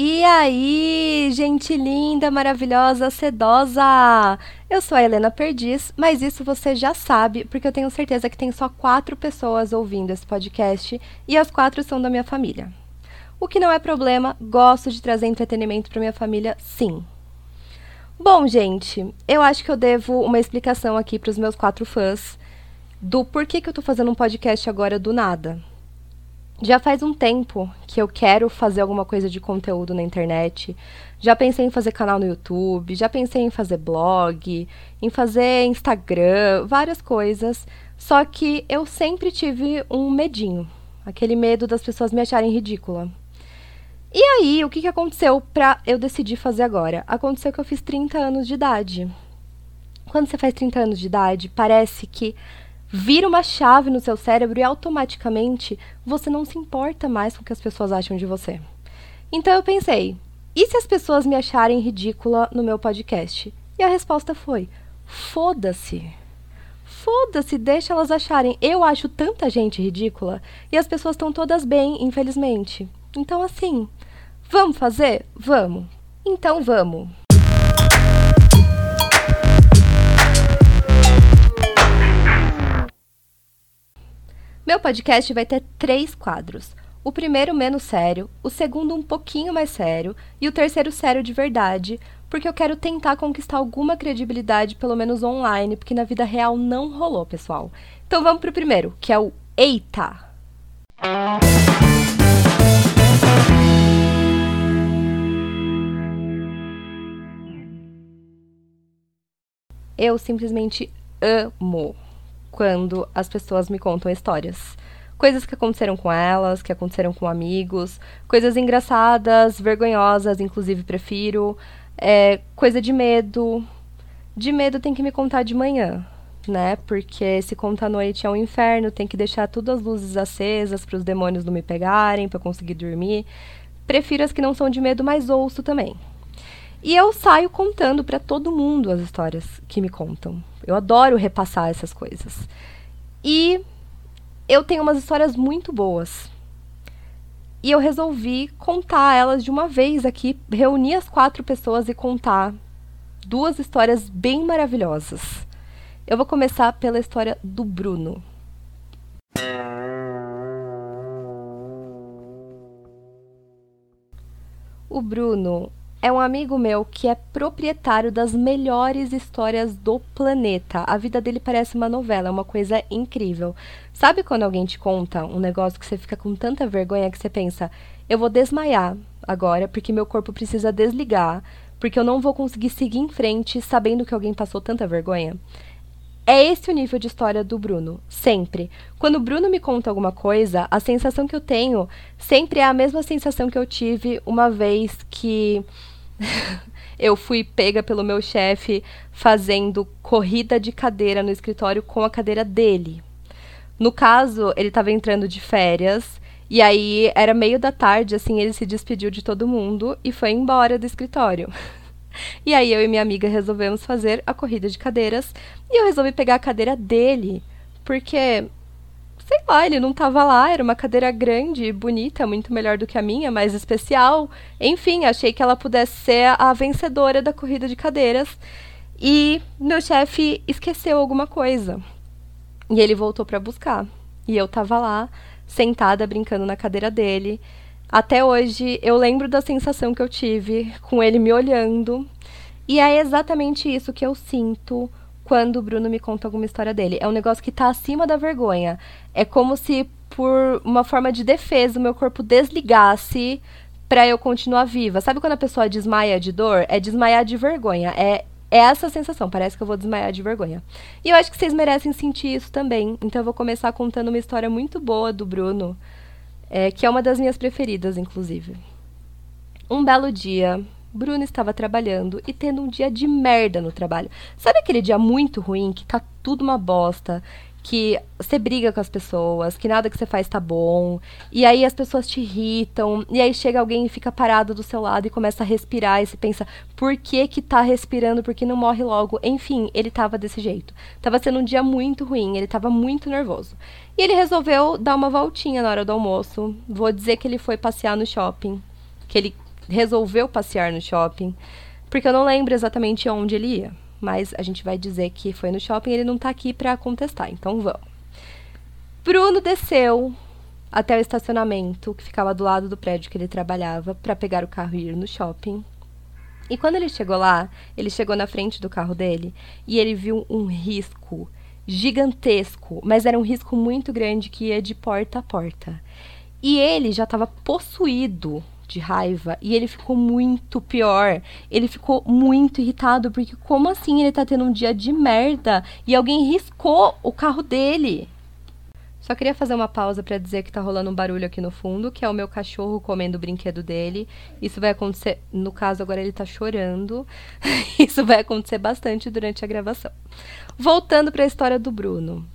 E aí, gente linda, maravilhosa, sedosa! Eu sou a Helena Perdiz, mas isso você já sabe, porque eu tenho certeza que tem só quatro pessoas ouvindo esse podcast e as quatro são da minha família. O que não é problema, gosto de trazer entretenimento para minha família, sim. Bom, gente, eu acho que eu devo uma explicação aqui para os meus quatro fãs do porquê que eu tô fazendo um podcast agora do nada. Já faz um tempo que eu quero fazer alguma coisa de conteúdo na internet. Já pensei em fazer canal no YouTube, já pensei em fazer blog, em fazer Instagram, várias coisas. Só que eu sempre tive um medinho, aquele medo das pessoas me acharem ridícula. E aí, o que, que aconteceu pra eu decidir fazer agora? Aconteceu que eu fiz 30 anos de idade. Quando você faz 30 anos de idade, parece que vira uma chave no seu cérebro e automaticamente você não se importa mais com o que as pessoas acham de você. Então eu pensei, e se as pessoas me acharem ridícula no meu podcast? E a resposta foi: foda-se. Foda-se, deixa elas acharem. Eu acho tanta gente ridícula e as pessoas estão todas bem, infelizmente. Então, assim, vamos fazer? Vamos. Então, vamos. Meu podcast vai ter três quadros. O primeiro menos sério, o segundo um pouquinho mais sério e o terceiro sério de verdade, porque eu quero tentar conquistar alguma credibilidade, pelo menos online, porque na vida real não rolou, pessoal. Então vamos pro primeiro, que é o Eita! Eu simplesmente amo quando as pessoas me contam histórias. Coisas que aconteceram com elas, que aconteceram com amigos, coisas engraçadas, vergonhosas, inclusive prefiro, é, coisa de medo. De medo tem que me contar de manhã, né? Porque se conta à noite é um inferno, tem que deixar todas as luzes acesas para os demônios não me pegarem, para conseguir dormir. Prefiro as que não são de medo, mas ouço também. E eu saio contando para todo mundo as histórias que me contam. Eu adoro repassar essas coisas. E eu tenho umas histórias muito boas. E eu resolvi contar elas de uma vez aqui, reunir as quatro pessoas e contar duas histórias bem maravilhosas. Eu vou começar pela história do Bruno. O Bruno é um amigo meu que é proprietário das melhores histórias do planeta. A vida dele parece uma novela, é uma coisa incrível. Sabe quando alguém te conta um negócio que você fica com tanta vergonha que você pensa, eu vou desmaiar agora porque meu corpo precisa desligar, porque eu não vou conseguir seguir em frente sabendo que alguém passou tanta vergonha? É esse o nível de história do Bruno, sempre. Quando o Bruno me conta alguma coisa, a sensação que eu tenho sempre é a mesma sensação que eu tive uma vez que eu fui pega pelo meu chefe fazendo corrida de cadeira no escritório com a cadeira dele. No caso, ele estava entrando de férias e aí era meio da tarde, assim, ele se despediu de todo mundo e foi embora do escritório. E aí eu e minha amiga resolvemos fazer a corrida de cadeiras e eu resolvi pegar a cadeira dele, porque sei lá, ele não estava lá, era uma cadeira grande, bonita, muito melhor do que a minha, mais especial. Enfim, achei que ela pudesse ser a vencedora da corrida de cadeiras. E meu chefe esqueceu alguma coisa. E ele voltou para buscar. E eu estava lá, sentada brincando na cadeira dele. Até hoje eu lembro da sensação que eu tive com ele me olhando. E é exatamente isso que eu sinto quando o Bruno me conta alguma história dele. É um negócio que tá acima da vergonha. É como se, por uma forma de defesa, o meu corpo desligasse para eu continuar viva. Sabe quando a pessoa desmaia de dor? É desmaiar de vergonha. É, é essa sensação. Parece que eu vou desmaiar de vergonha. E eu acho que vocês merecem sentir isso também. Então eu vou começar contando uma história muito boa do Bruno é, que é uma das minhas preferidas, inclusive. Um belo dia, Bruno estava trabalhando e tendo um dia de merda no trabalho. Sabe aquele dia muito ruim que tá tudo uma bosta, que você briga com as pessoas, que nada que você faz tá bom, e aí as pessoas te irritam, e aí chega alguém e fica parado do seu lado e começa a respirar, e você pensa, por que que tá respirando, por que não morre logo? Enfim, ele tava desse jeito. Tava sendo um dia muito ruim, ele tava muito nervoso. E ele resolveu dar uma voltinha na hora do almoço. Vou dizer que ele foi passear no shopping, que ele resolveu passear no shopping, porque eu não lembro exatamente onde ele ia, mas a gente vai dizer que foi no shopping, ele não tá aqui para contestar, então vamos. Bruno desceu até o estacionamento que ficava do lado do prédio que ele trabalhava para pegar o carro e ir no shopping. E quando ele chegou lá, ele chegou na frente do carro dele e ele viu um risco gigantesco, mas era um risco muito grande que ia de porta a porta. E ele já estava possuído de raiva e ele ficou muito pior. Ele ficou muito irritado porque como assim ele tá tendo um dia de merda e alguém riscou o carro dele? Só queria fazer uma pausa para dizer que tá rolando um barulho aqui no fundo, que é o meu cachorro comendo o brinquedo dele. Isso vai acontecer, no caso agora ele tá chorando. Isso vai acontecer bastante durante a gravação. Voltando para a história do Bruno.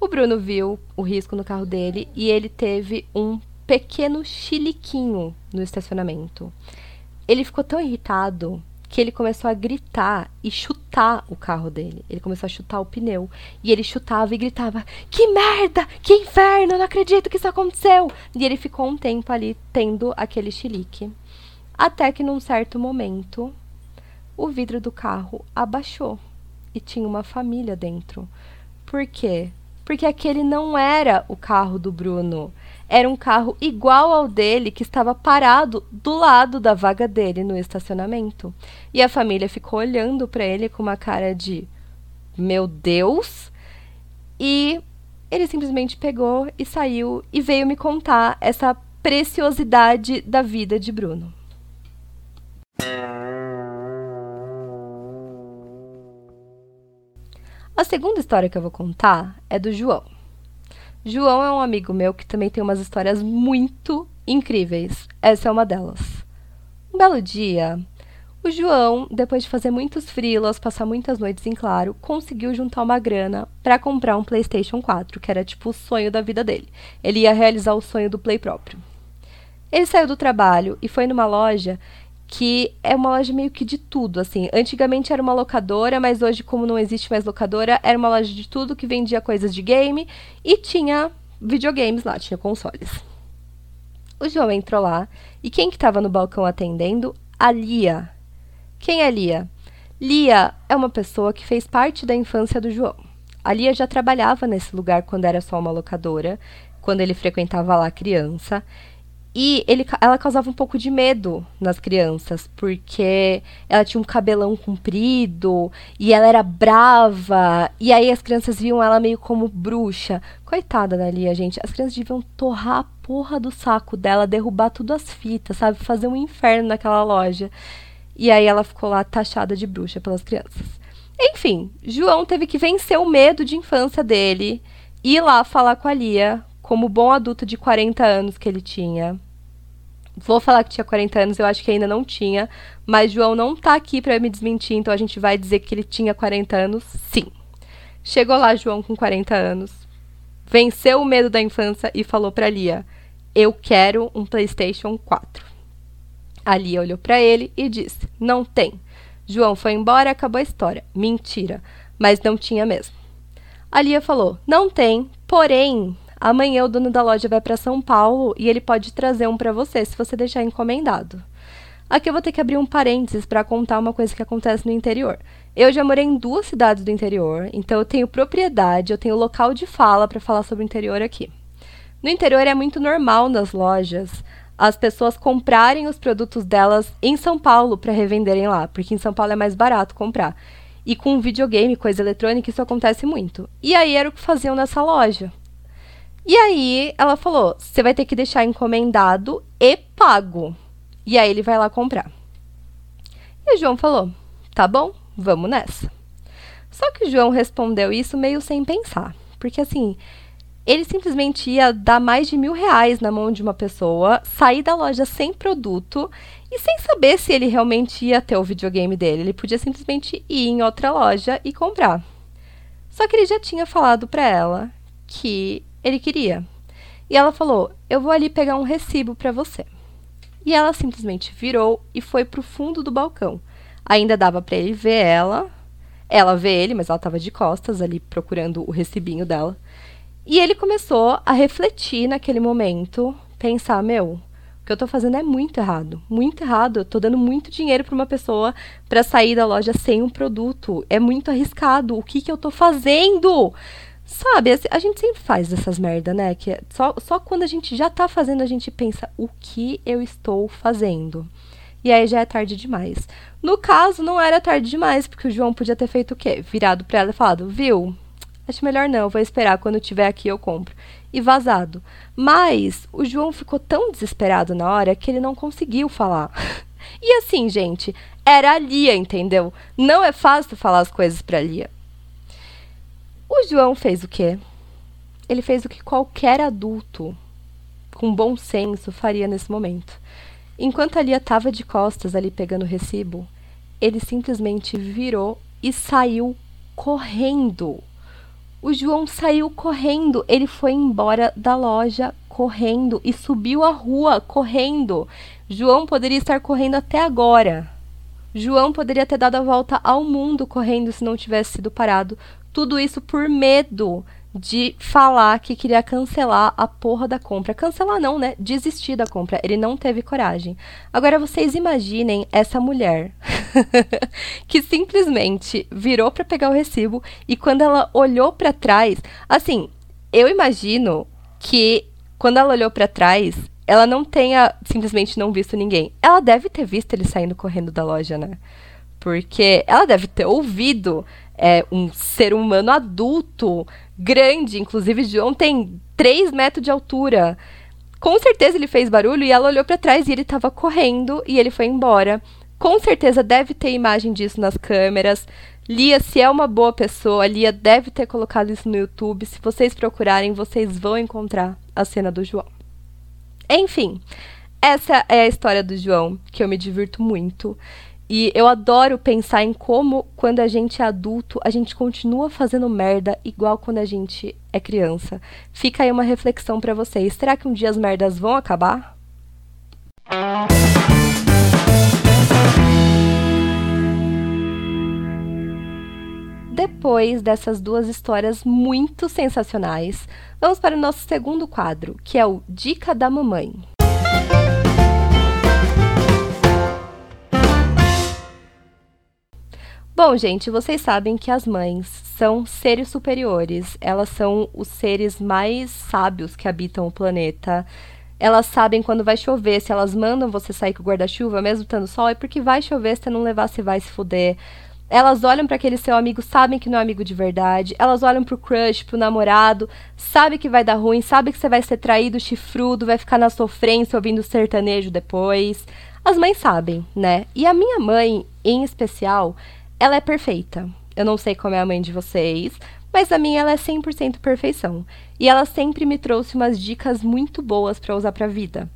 O Bruno viu o risco no carro dele e ele teve um pequeno chiliquinho no estacionamento. Ele ficou tão irritado que ele começou a gritar e chutar o carro dele. Ele começou a chutar o pneu. E ele chutava e gritava: Que merda! Que inferno! Não acredito que isso aconteceu! E ele ficou um tempo ali tendo aquele chilique. Até que num certo momento, o vidro do carro abaixou e tinha uma família dentro. Por quê? Porque aquele não era o carro do Bruno era um carro igual ao dele que estava parado do lado da vaga dele no estacionamento. E a família ficou olhando para ele com uma cara de meu Deus. E ele simplesmente pegou e saiu e veio me contar essa preciosidade da vida de Bruno. A segunda história que eu vou contar é do João. João é um amigo meu que também tem umas histórias muito incríveis. Essa é uma delas. Um belo dia, o João, depois de fazer muitos frilas, passar muitas noites em claro, conseguiu juntar uma grana para comprar um PlayStation 4, que era tipo o sonho da vida dele. Ele ia realizar o sonho do Play próprio. Ele saiu do trabalho e foi numa loja que é uma loja meio que de tudo, assim. Antigamente era uma locadora, mas hoje, como não existe mais locadora, era uma loja de tudo que vendia coisas de game e tinha videogames lá, tinha consoles. O João entrou lá e quem que estava no balcão atendendo? A Lia. Quem é Lia? Lia é uma pessoa que fez parte da infância do João. A Lia já trabalhava nesse lugar quando era só uma locadora, quando ele frequentava lá criança. E ele, ela causava um pouco de medo nas crianças, porque ela tinha um cabelão comprido e ela era brava. E aí as crianças viam ela meio como bruxa. Coitada da Lia, gente. As crianças deviam torrar a porra do saco dela, derrubar tudo as fitas, sabe? Fazer um inferno naquela loja. E aí ela ficou lá taxada de bruxa pelas crianças. Enfim, João teve que vencer o medo de infância dele, ir lá falar com a Lia como bom adulto de 40 anos que ele tinha. Vou falar que tinha 40 anos, eu acho que ainda não tinha, mas João não tá aqui para me desmentir, então a gente vai dizer que ele tinha 40 anos, sim. Chegou lá João com 40 anos, venceu o medo da infância e falou para Lia: "Eu quero um PlayStation 4". A Lia olhou para ele e disse: "Não tem". João foi embora, acabou a história. Mentira, mas não tinha mesmo. A Lia falou: "Não tem, porém Amanhã o dono da loja vai para São Paulo e ele pode trazer um para você se você deixar encomendado. Aqui eu vou ter que abrir um parênteses para contar uma coisa que acontece no interior. Eu já morei em duas cidades do interior, então eu tenho propriedade, eu tenho local de fala para falar sobre o interior aqui. No interior é muito normal nas lojas as pessoas comprarem os produtos delas em São Paulo para revenderem lá, porque em São Paulo é mais barato comprar. E com videogame, coisa eletrônica, isso acontece muito. E aí era o que faziam nessa loja. E aí ela falou: você vai ter que deixar encomendado e pago. E aí ele vai lá comprar. E o João falou: tá bom, vamos nessa. Só que o João respondeu isso meio sem pensar. Porque assim, ele simplesmente ia dar mais de mil reais na mão de uma pessoa, sair da loja sem produto e sem saber se ele realmente ia ter o videogame dele. Ele podia simplesmente ir em outra loja e comprar. Só que ele já tinha falado para ela que ele queria. E ela falou: Eu vou ali pegar um recibo para você. E ela simplesmente virou e foi pro fundo do balcão. Ainda dava para ele ver ela. Ela vê ele, mas ela estava de costas ali procurando o recibinho dela. E ele começou a refletir naquele momento, pensar: meu, O que eu tô fazendo é muito errado. Muito errado. Eu tô dando muito dinheiro para uma pessoa para sair da loja sem um produto. É muito arriscado. O que que eu tô fazendo? Sabe, a gente sempre faz essas merda, né? Que é só, só quando a gente já tá fazendo, a gente pensa, o que eu estou fazendo? E aí já é tarde demais. No caso, não era tarde demais, porque o João podia ter feito o quê? Virado pra ela e falado, viu? Acho melhor não, vou esperar, quando tiver aqui eu compro. E vazado. Mas o João ficou tão desesperado na hora que ele não conseguiu falar. E assim, gente, era a Lia, entendeu? Não é fácil falar as coisas pra Lia. O João fez o quê? Ele fez o que qualquer adulto com bom senso faria nesse momento. Enquanto a Lia estava de costas ali pegando o recibo, ele simplesmente virou e saiu correndo. O João saiu correndo, ele foi embora da loja correndo e subiu a rua correndo. João poderia estar correndo até agora. João poderia ter dado a volta ao mundo correndo se não tivesse sido parado. Tudo isso por medo de falar que queria cancelar a porra da compra. Cancelar não, né? Desistir da compra. Ele não teve coragem. Agora vocês imaginem essa mulher que simplesmente virou para pegar o recibo e quando ela olhou para trás, assim, eu imagino que quando ela olhou para trás, ela não tenha simplesmente não visto ninguém. Ela deve ter visto ele saindo correndo da loja, né? Porque ela deve ter ouvido é, um ser humano adulto grande, inclusive João tem 3 metros de altura. Com certeza ele fez barulho e ela olhou para trás e ele estava correndo e ele foi embora. Com certeza deve ter imagem disso nas câmeras. Lia, se é uma boa pessoa, Lia deve ter colocado isso no YouTube. Se vocês procurarem, vocês vão encontrar a cena do João. Enfim, essa é a história do João, que eu me divirto muito. E eu adoro pensar em como, quando a gente é adulto, a gente continua fazendo merda igual quando a gente é criança. Fica aí uma reflexão para vocês. Será que um dia as merdas vão acabar? Depois dessas duas histórias muito sensacionais, vamos para o nosso segundo quadro, que é o Dica da Mamãe. Bom, gente, vocês sabem que as mães são seres superiores. Elas são os seres mais sábios que habitam o planeta. Elas sabem quando vai chover. Se elas mandam você sair com o guarda-chuva, mesmo estando sol, é porque vai chover. Se não levar, você vai se fuder. Elas olham para aquele seu amigo, sabem que não é amigo de verdade. Elas olham pro crush, pro namorado, sabe que vai dar ruim, sabe que você vai ser traído, chifrudo, vai ficar na sofrência ouvindo sertanejo depois. As mães sabem, né? E a minha mãe, em especial, ela é perfeita. Eu não sei como é a mãe de vocês, mas a minha ela é 100% perfeição. E ela sempre me trouxe umas dicas muito boas para usar para a vida.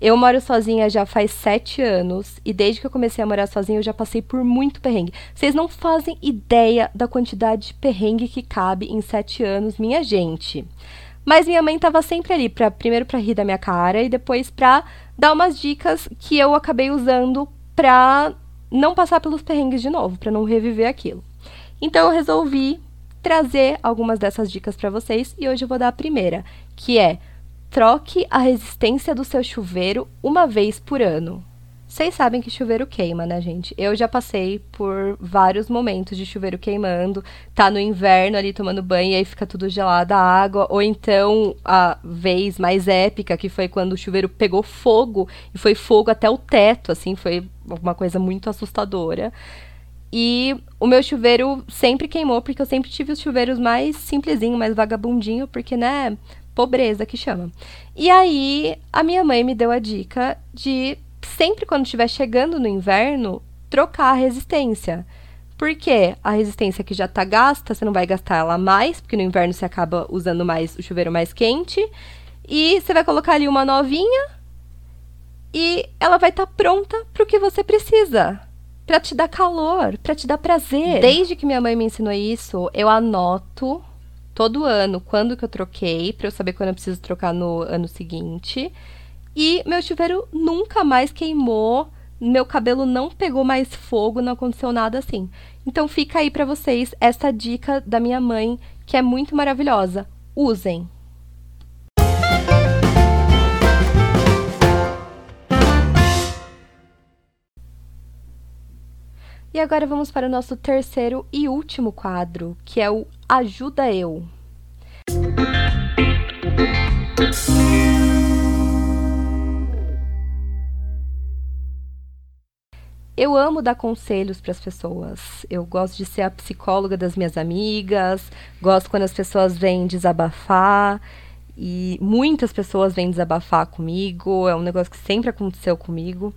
Eu moro sozinha já faz sete anos e desde que eu comecei a morar sozinha eu já passei por muito perrengue. Vocês não fazem ideia da quantidade de perrengue que cabe em sete anos, minha gente. Mas minha mãe estava sempre ali, pra, primeiro para rir da minha cara e depois para dar umas dicas que eu acabei usando para não passar pelos perrengues de novo, para não reviver aquilo. Então eu resolvi trazer algumas dessas dicas para vocês e hoje eu vou dar a primeira, que é troque a resistência do seu chuveiro uma vez por ano. Vocês sabem que chuveiro queima, né, gente? Eu já passei por vários momentos de chuveiro queimando. Tá no inverno ali tomando banho e aí fica tudo gelado a água. Ou então a vez mais épica, que foi quando o chuveiro pegou fogo e foi fogo até o teto, assim, foi uma coisa muito assustadora. E o meu chuveiro sempre queimou, porque eu sempre tive os chuveiros mais simplesinho, mais vagabundinho, porque, né, pobreza que chama. E aí, a minha mãe me deu a dica de sempre quando estiver chegando no inverno, trocar a resistência. Porque a resistência que já está gasta, você não vai gastar ela mais, porque no inverno você acaba usando mais o chuveiro mais quente. E você vai colocar ali uma novinha e ela vai estar tá pronta para o que você precisa. Para te dar calor, para te dar prazer. Desde que minha mãe me ensinou isso, eu anoto todo ano quando que eu troquei, para eu saber quando eu preciso trocar no ano seguinte. E meu chuveiro nunca mais queimou, meu cabelo não pegou mais fogo, não aconteceu nada assim. Então fica aí para vocês essa dica da minha mãe, que é muito maravilhosa. Usem. E agora vamos para o nosso terceiro e último quadro, que é o Ajuda Eu. Eu amo dar conselhos para as pessoas. Eu gosto de ser a psicóloga das minhas amigas, gosto quando as pessoas vêm desabafar. E muitas pessoas vêm desabafar comigo, é um negócio que sempre aconteceu comigo.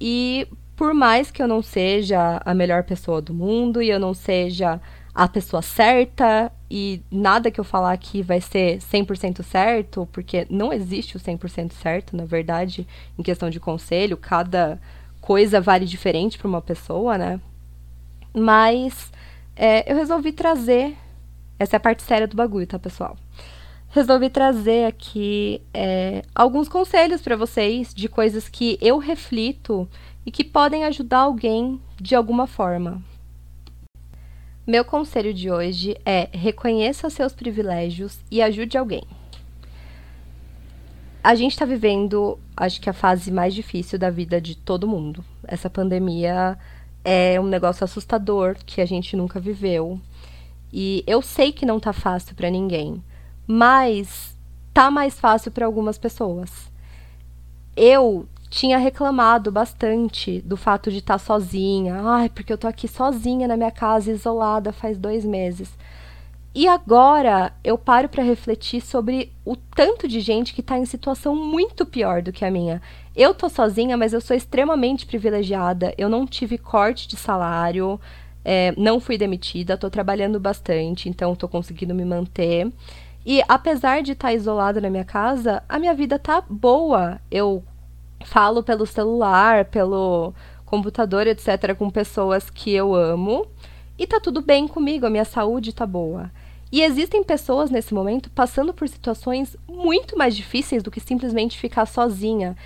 E por mais que eu não seja a melhor pessoa do mundo e eu não seja a pessoa certa e nada que eu falar aqui vai ser 100% certo, porque não existe o 100% certo, na verdade, em questão de conselho, cada coisa vale diferente para uma pessoa, né? Mas é, eu resolvi trazer. Essa é a parte séria do bagulho, tá, pessoal? Resolvi trazer aqui é, alguns conselhos para vocês de coisas que eu reflito e que podem ajudar alguém de alguma forma. Meu conselho de hoje é reconheça seus privilégios e ajude alguém a gente está vivendo, acho que a fase mais difícil da vida de todo mundo. Essa pandemia é um negócio assustador que a gente nunca viveu. E eu sei que não tá fácil para ninguém, mas tá mais fácil para algumas pessoas. Eu tinha reclamado bastante do fato de estar tá sozinha. Ai, porque eu tô aqui sozinha na minha casa, isolada faz dois meses. E agora eu paro para refletir sobre o tanto de gente que está em situação muito pior do que a minha. Eu tô sozinha, mas eu sou extremamente privilegiada. Eu não tive corte de salário, é, não fui demitida, estou trabalhando bastante, então estou conseguindo me manter. E apesar de estar tá isolada na minha casa, a minha vida tá boa. Eu falo pelo celular, pelo computador, etc., com pessoas que eu amo. E tá tudo bem comigo, a minha saúde tá boa. E existem pessoas nesse momento passando por situações muito mais difíceis do que simplesmente ficar sozinha.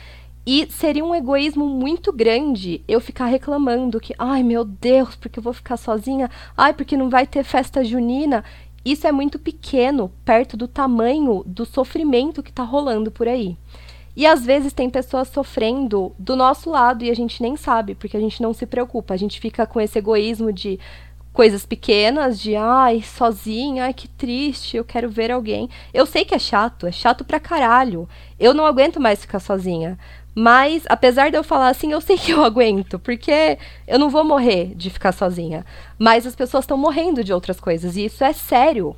E seria um egoísmo muito grande eu ficar reclamando que, ai meu Deus, porque eu vou ficar sozinha? Ai, porque não vai ter festa junina? Isso é muito pequeno perto do tamanho do sofrimento que está rolando por aí. E às vezes tem pessoas sofrendo do nosso lado e a gente nem sabe, porque a gente não se preocupa. A gente fica com esse egoísmo de coisas pequenas de ai, sozinha, ai que triste, eu quero ver alguém. Eu sei que é chato, é chato pra caralho. Eu não aguento mais ficar sozinha. Mas, apesar de eu falar assim, eu sei que eu aguento, porque eu não vou morrer de ficar sozinha. Mas as pessoas estão morrendo de outras coisas, e isso é sério.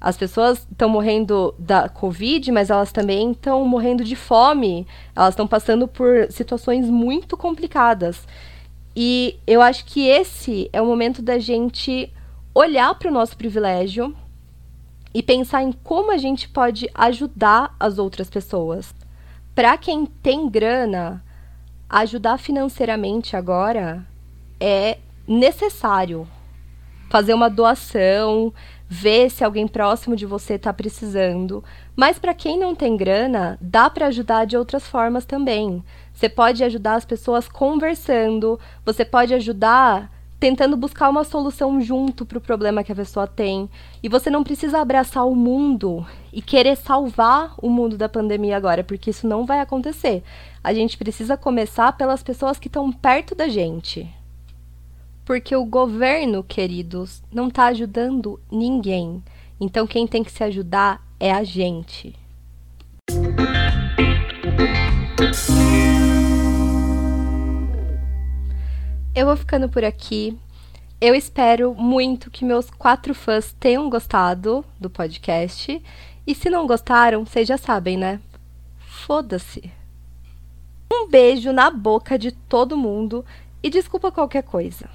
As pessoas estão morrendo da Covid, mas elas também estão morrendo de fome. Elas estão passando por situações muito complicadas. E eu acho que esse é o momento da gente olhar para o nosso privilégio e pensar em como a gente pode ajudar as outras pessoas. Para quem tem grana, ajudar financeiramente agora é necessário. Fazer uma doação, ver se alguém próximo de você está precisando. Mas para quem não tem grana, dá para ajudar de outras formas também. Você pode ajudar as pessoas conversando, você pode ajudar tentando buscar uma solução junto para o problema que a pessoa tem. E você não precisa abraçar o mundo e querer salvar o mundo da pandemia agora, porque isso não vai acontecer. A gente precisa começar pelas pessoas que estão perto da gente. Porque o governo, queridos, não está ajudando ninguém. Então quem tem que se ajudar é a gente. Eu vou ficando por aqui. Eu espero muito que meus quatro fãs tenham gostado do podcast. E se não gostaram, vocês já sabem, né? Foda-se. Um beijo na boca de todo mundo e desculpa qualquer coisa.